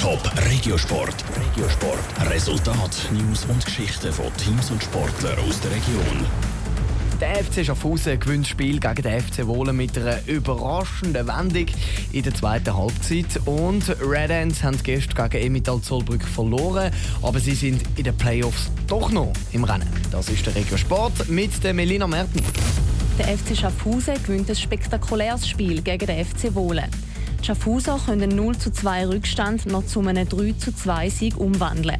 Top Regiosport. Regiosport. Resultat, News und Geschichten von Teams und Sportlern aus der Region. Der FC Schaffhausen gewinnt das Spiel gegen den FC Wohlen mit einer überraschenden Wendung in der zweiten Halbzeit. Und Red Ants haben gestern gegen Emital Zollbrück verloren, aber sie sind in den Playoffs doch noch im Rennen. Das ist der Regiosport mit der Melina Merten. Der FC Schaffhausen gewinnt ein spektakuläres Spiel gegen den FC Wohlen. Die Schaffhauser können 0 zu 2 Rückstand noch zu einem 3 zu 2 Sieg umwandeln.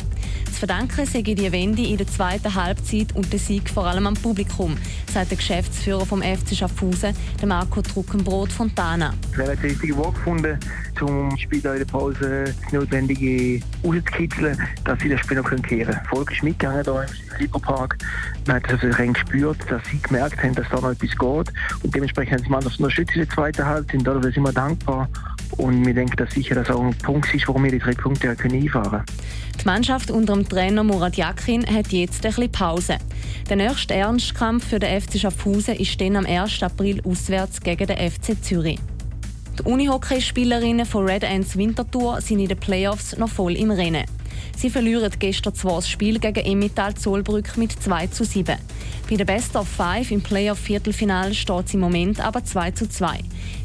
Zu verdanken sei die Wende in der zweiten Halbzeit und der Sieg vor allem am Publikum, sagt der Geschäftsführer vom FC Schaffhausen, Marco Truckenbrot Fontana. Wir haben den richtigen Weg gefunden, um Spieler in der Pause das Notwendige rauszukitzeln, dass sie das Spiel noch kehren können. Volk ist mitgegangen hier im Lieberpark. Man hat also gespürt, dass sie gemerkt haben, dass da noch etwas geht. Und dementsprechend haben sie man unterstützt in der zweiten Halbzeit. Dafür sind wir dankbar. Und wir denken, dass sicher das auch ein Punkt ist, warum wir die drei Punkte einfahren können. Die Mannschaft unter dem Trainer Murat Yakin hat jetzt ein bisschen Pause. Der nächste Ernstkampf für den FC Schaffhausen ist dann am 1. April auswärts gegen den FC Zürich. Die Unihockeyspielerinnen von Red Ants Winterthur sind in den Playoffs noch voll im Rennen. Sie verlieren gestern zwar das Spiel gegen Emmental Zollbrück mit 2 zu 7. Bei der Best of Five im Playoff-Viertelfinale steht es im Moment aber 2 zu 2.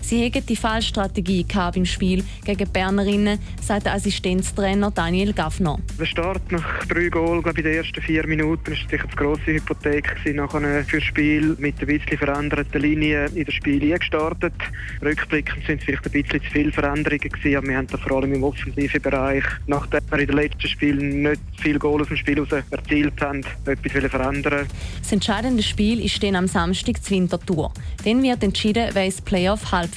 Sie hätten die Fallstrategie im Spiel gegen Bernerinnen, sagt der Assistenztrainer Daniel Gaffner. Der Start nach drei Goal, glaube ich, in den ersten vier Minuten, war sicher eine grosse Hypothek nachher für das Spiel mit ein bisschen veränderten Linie in das Spiel eingestartet. Rückblickend sind es vielleicht ein bisschen zu viele Veränderungen gewesen, aber wir haben da vor allem im offensiven Bereich, nachdem wir in den letzten Spielen nicht viel Goal aus dem Spiel heraus erzielt haben, etwas verändern Das entscheidende Spiel ist dann am Samstag zur Wintertour. Dann wird entschieden, wer ins Playoff-Halbfinale